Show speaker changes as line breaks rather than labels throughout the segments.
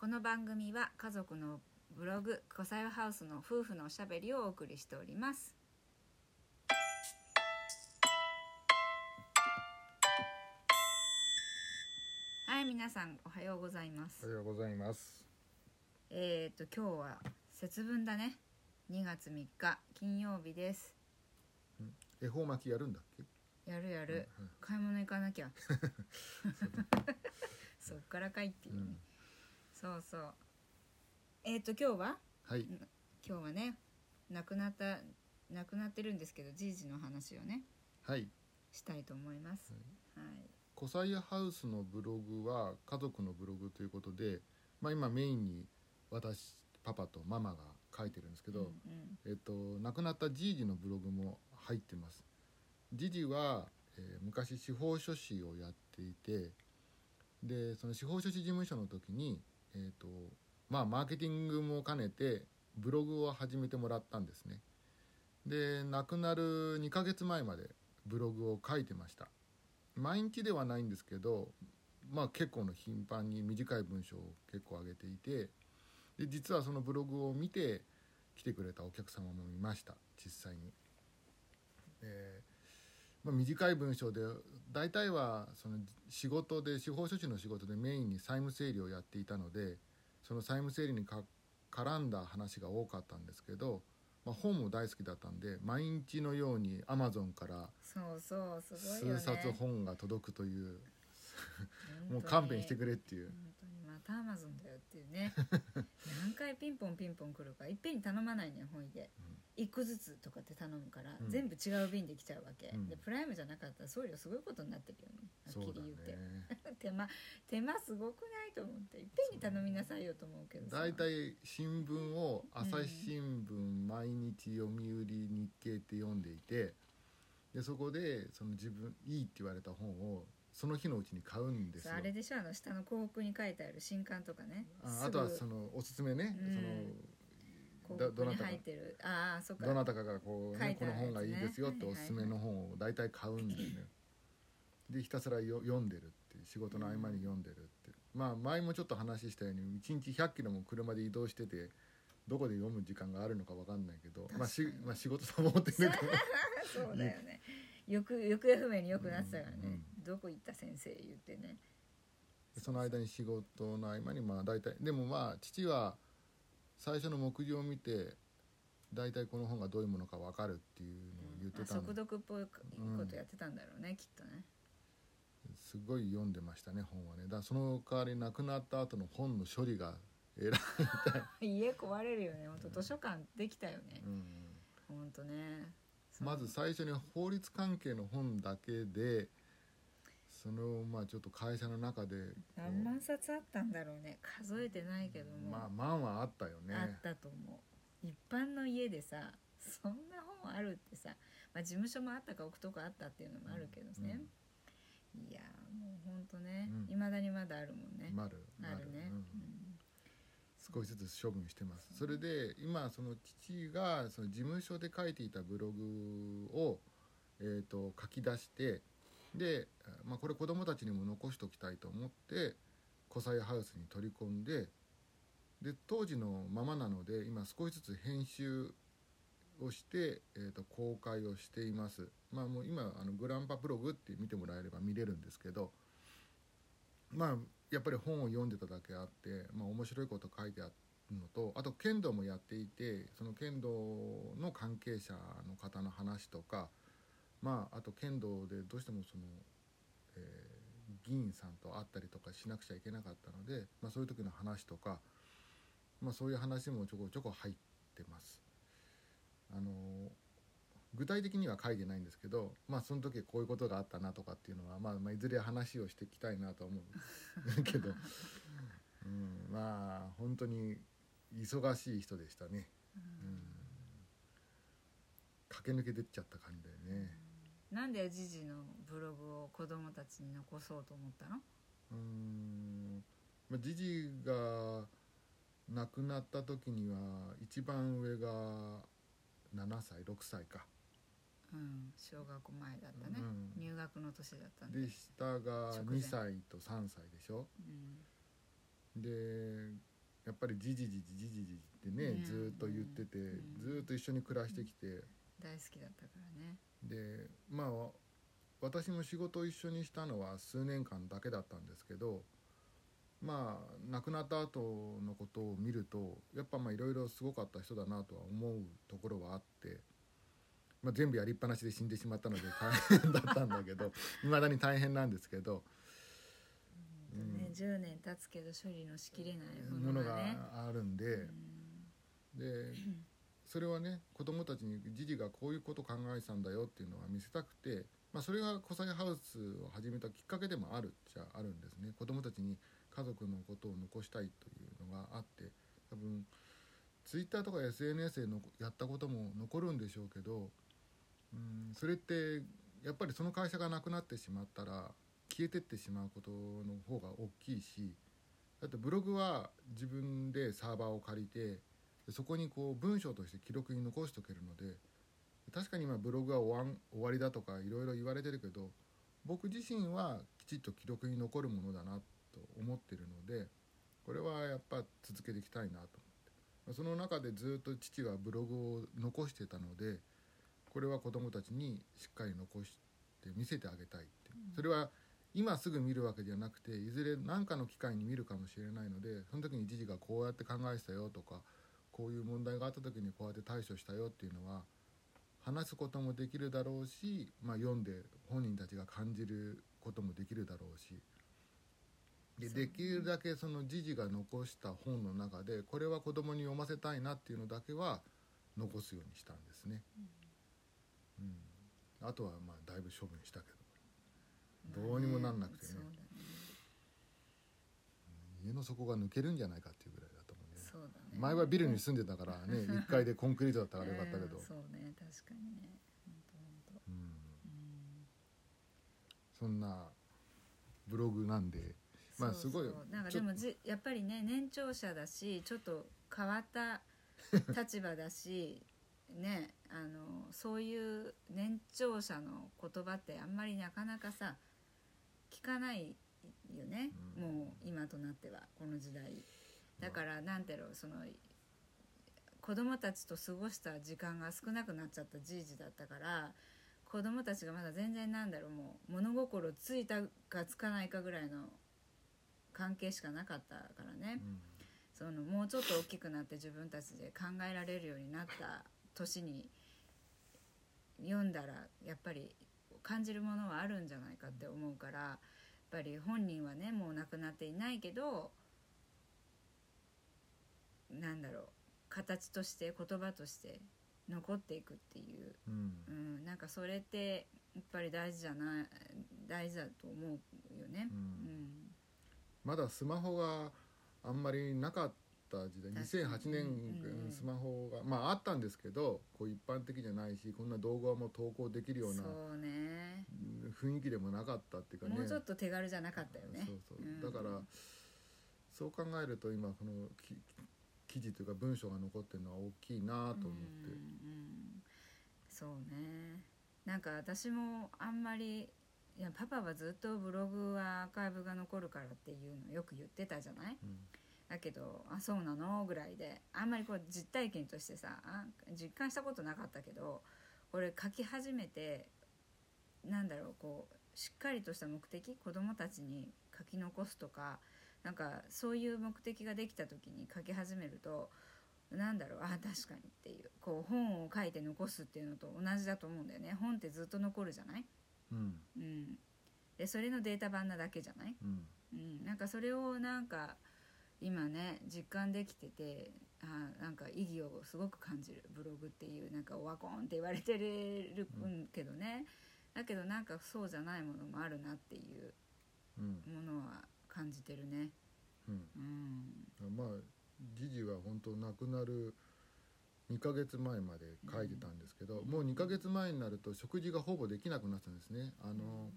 この番組は家族のブログ「コサヨハウス」の夫婦のおしゃべりをお送りしております。はい皆さんおはようございます。
おはようございます。
えっ、と今日は節分だね。2月3日金曜日です。
恵方巻きやるんだっけ？
やるやる、
うんうん。
買い物行かなきゃ。そっからかいっていうね、
うん
そうそうえっ、と今日は？
はい。
今日はね亡くなった亡くなってるんですけどじいじの話をね
はい。
したいと思います、はい
コサイハウスのブログは家族のブログということで、まあ今メインに私パパとママが書いてるんですけど、
うんうん
えっと亡くなったじいじのブログも入ってます。じじは、えー昔司法書士をやっていて、でその司法書士事務所の時にえっ、とまあマーケティングも兼ねてブログを始めてもらったんですね。で亡くなる2ヶ月前までブログを書いてました。毎日ではないんですけど、まあ結構の頻繁に短い文章を結構上げていて、で実はそのブログを見て来てくれたお客様もいました実際に。まあ、短い文章で大体はその仕事で司法書士の仕事でメインに債務整理をやっていたのでその債務整理にか絡んだ話が多かったんですけど、まあ、本も大好きだったんで毎日のようにアマゾンから数冊本が届くという。もう勘弁してくれっていう。
本当に。またアマゾンだよっていうね。何回ピンポンピンポン来るか。いっぺんに頼まないね本意で、一個ずつとかって頼むから、
うん。
全部違う便で来ちゃうわけ、
うん。
でプライムじゃなかったら送料すごいことになってるよね。はっきり言って、
ね。
手間手間すごくないと思って。いっぺんに頼みなさいよと思うけどさ。
大体新聞を朝日新聞、毎日読売日経って読んでいてでそこでその自分いいって言われた本をその日のうちに買うんですよ。
あれでしょ？あの下の広告に書いてある新刊とかね。
ああとはそ
の
のおすすめね、
うん。
そのどなたか。
ああそっか。
どなたかがこう、ね、
ね。
この本がいいですよっておすすめの本を大体買うんですね。でひたすらよ読んでるっていう仕事の合間に読んでるって、まあ前もちょっと話したように1日100キロも車で移動しててどこで読む時間があるのか分かんないけど、まあ、しまあ仕事サボってるから
そうだよね。よく行方不明によくなってたからね、
うん
どこ行った先生言ってね。
その間に仕事の合間にまあ大体でもまあ父は最初の目次を見て大体この本がどういうものか分かるっていうのを言って
あ
たの
速読っぽいことやってたんだろうね、きっとね。
すごい読んでましたね本はね。だその代わり亡くなった後の本の処理が偉い、
家壊れるよね。本当図書館できたよね。
うん。
本当ね。
まず最初に法律関係の本だけでそのまあちょっと会社の中で
何万冊あったんだろうね。数えてないけども、
まあ万はあったよね。
あったと思う。一般の家でさそんな本あるってさ、まあ、事務所もあったか置くとこあったっていうのもあるけどね、いやもうほんとね
うん。
いま、未だにまだあるもんね、
まる
あるね、
うん。
うん。
少しずつ処分してます。それで今その父がその事務所で書いていたブログを、えー、と書き出してで、まあ、これ子供たちにも残しておきたいと思ってコサイハウスに取り込んでで当時のままなので今少しずつ編集をして、えー、と公開をしています。まあ、もう今あのグランパブログって見てもらえれば見れるんですけどまあやっぱり本を読んでただけあって、まあ、面白いこと書いてあるのとあと剣道もやっていてその剣道の関係者の方の話とか、まあ、あと剣道でどうしてもその、えー議員さんと会ったりとかしなくちゃいけなかったので、まあ、そういう時の話とか、まあ、そういう話もちょこちょこ入ってます。あの具体的には書いてないんですけど、まあ、その時こういうことがあったなとかっていうのは、まあ、まあいずれ話をしていきたいなと思う けど、うん、まあ本当に忙しい人でしたね、うん、駆け抜けてっちゃった感じだよね。
なんでジジのブログを子供たちに残そうと思ったの？
うん。まあジジが亡くなった時には一番上が7歳6歳か。
うん小学校前だったね、
うん。
入学の年だったんで
で下が
直前
2歳と3歳でしょ？
うん。
でやっぱりじじじじじじじってね、
うん。
ずーっと言ってて、
うん。
ずーっと一緒に暮らしてきて、
大好きだったからね。
でまあ私も仕事を一緒にしたのは数年間だけだったんですけどまあ亡くなった後のことを見るとやっぱまあいろいろすごかった人だなとは思うところはあって、まあ、全部やりっぱなしで死んでしまったので 大変だったんだけどいまだに大変なんですけど
ね、
うん。
10年経つけど処理のしきれない
ものが
がね
あるんで。
うん。
で それはね子供たちにジジがこういうこと考えてたんだよっていうのは見せたくて、まあ、それがコサイハウスを始めたきっかけでもあるっちゃあるんですね。子供たちに家族のことを残したいというのがあって多分ツイッターとか SNS でのやったことも残るんでしょうけどうんそれってやっぱりその会社がなくなってしまったら消えてってしまうことの方が大きいしだってブログは自分でサーバーを借りてでそこにこう文章として記録に残しておけるので確かに今ブログは終わん終わりだとかいろいろ言われてるけど僕自身はきちっと記録に残るものだなと思ってるのでこれはやっぱ続けていきたいなと思って。まあその中でずっと父はブログを残してたのでこれは子どもたちにしっかり残して見せてあげたいってそれは今すぐ見るわけじゃなくていずれ何かの機会に見るかもしれないのでその時にじじがこうやって考えてたよとかこういう問題があった時にこうやって対処したよっていうのは話すこともできるだろうし、まあ、読んで本人たちが感じることもできるだろうしでできるだけそのじじが残した本の中でこれは子供に読ませたいなっていうのだけは残すようにしたんですね。うん、あとはまあだいぶ処分したけど。どうにもなんなくてね。
ね。
家の底が抜けるんじゃないかっていうぐらい。
そうだね。
前はビルに住んでたからね 1階でコンクリートだったからよかったけど。
うん、そうね確かにね。
うん、
うん。
そんなブログなんでまあすごい
なんかでもじやっぱりね年長者だしちょっと変わった 立場だしねあのそういう年長者の言葉ってあんまりなかなかさ聞かないよね、
うん。
もう今となってはこの時代だからなんていうのその子供たちと過ごした時間が少なくなっちゃったじいじだったから子供たちがまだ全然なんだろうもう物心ついたかつかないかぐらいの関係しかなかったからね、
うん。
そのもうちょっと大きくなって自分たちで考えられるようになった年に読んだらやっぱり感じるものはあるんじゃないかって思うからやっぱり本人はねもう亡くなっていないけどなんだろう形として言葉として残っていくっていう、
うん。
うん、なんかそれってやっぱり大事じゃない大事だと思うよね。
うん。
うん。
まだスマホがあんまりなかった時代
確かに。
2008年スマホがまああったんですけどこう一般的じゃないしこんな動画も投稿できるような
そうね。
うん雰囲気でもなかったっていうかね。
もうちょっと手軽じゃなかったよね。
そうそう、
ん。
だからそう考えると今このき記事というか文章が残ってるのは大きいなと思って、
うんうんそうね。なんか私もあんまりいやパパはずっとブログはアーカイブが残るからっていうのよく言ってたじゃない？
うん。
だけど「あそうなの?」ぐらいであんまりこう実体験としてさあ実感したことなかったけどこれ書き始めてなんだろうこうしっかりとした目的？子供たちに書き残すとかなんかそういう目的ができた時に書き始めるとなんだろうあ確かにっていうこう本を書いて残すっていうのと同じだと思うんだよね。本ってずっと残るじゃない、
うん。
うん、でそれのデータ版なだけじゃない？
うん。
うん、なんかそれをなんか今ね実感できててあなんか意義をすごく感じる。ブログっていうなんかオワコンって言われてる
うん
けどね、だけどなんかそうじゃないものもあるなっていう
うん。
ものは感じてるね。
うん。
うん、
まあジジは本当亡くなる2ヶ月前まで書いてたんですけど、もう2ヶ月前になると食事がほぼできなくなってたんですね。あの、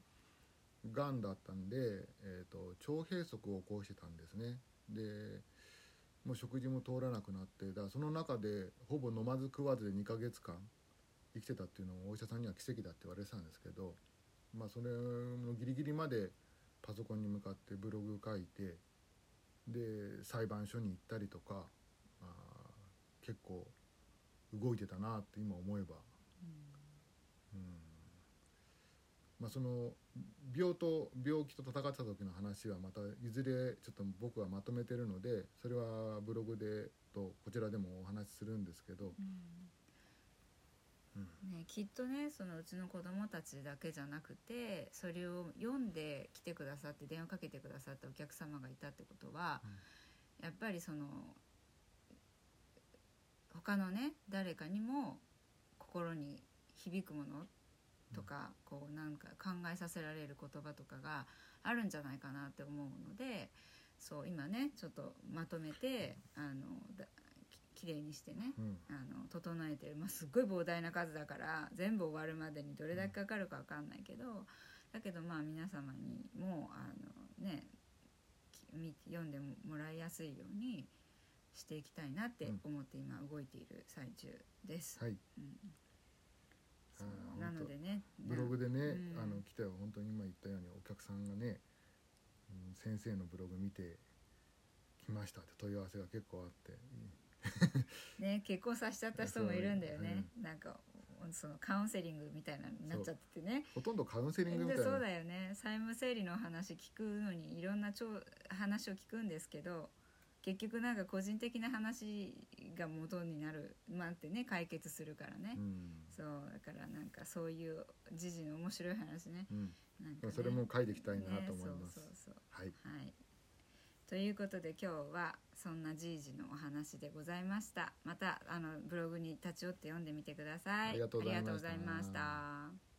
がん。だったんで、えー、と腸閉塞を起こしてたんですね。でもう食事も通らなくなってだその中でほぼ飲まず食わずで2ヶ月間生きてたっていうのもお医者さんには奇跡だって言われてたんですけどまあそれのギリギリまでパソコンに向かってブログ書いてで裁判所に行ったりとかあー結構動いてたなって今思えば、うん。まあ、その病と病気と戦ってた時の話はまたいずれちょっと僕はまとめてるのでそれはブログでとこちらでもお話しするんですけど、うん
ね、きっとねそのうちの子供たちだけじゃなくてそれを読んで来てくださって電話かけてくださったお客様がいたってことは、やっぱりその他のね誰かにも心に響くものとか、こうなんか考えさせられる言葉とかがあるんじゃないかなって思うのでそう今ねちょっとまとめてあのだききれいにしてね
うん。
あの整えてる、まあ、すっごい膨大な数だから全部終わるまでにどれだけかかるか分かんないけどだけどまあ皆様にもあのね読んでもらいやすいようにしていきたいなって思って今動いている最中です。
はい、
うん。なのでね
ブログでね、
うん。
あの来たよ本当に今言ったようにお客さんがね、うん、先生のブログ見てきましたって問い合わせが結構あって、
ね結婚させちゃった人もいるんだよね、なんかそのカウンセリングみたいなのになっちゃっててね。
ほとんどカウンセリングみたいな。
でそうだよね。債務整理の話聞くのにいろんな超話を聞くんですけど結局なんか個人的な話が元になるまあってね解決するからね、
うん。
そうだからなんかそういう時事の面白い話ね。
うん。
なんかね。
それも書いていきたいなと思い
ね
ます。
そうそうそう。
はい、
はいということで今日はそんなじいじのお話でございました。またあのブログに立ち寄って読んでみてください。
ありがとうございました。
ありがとうございました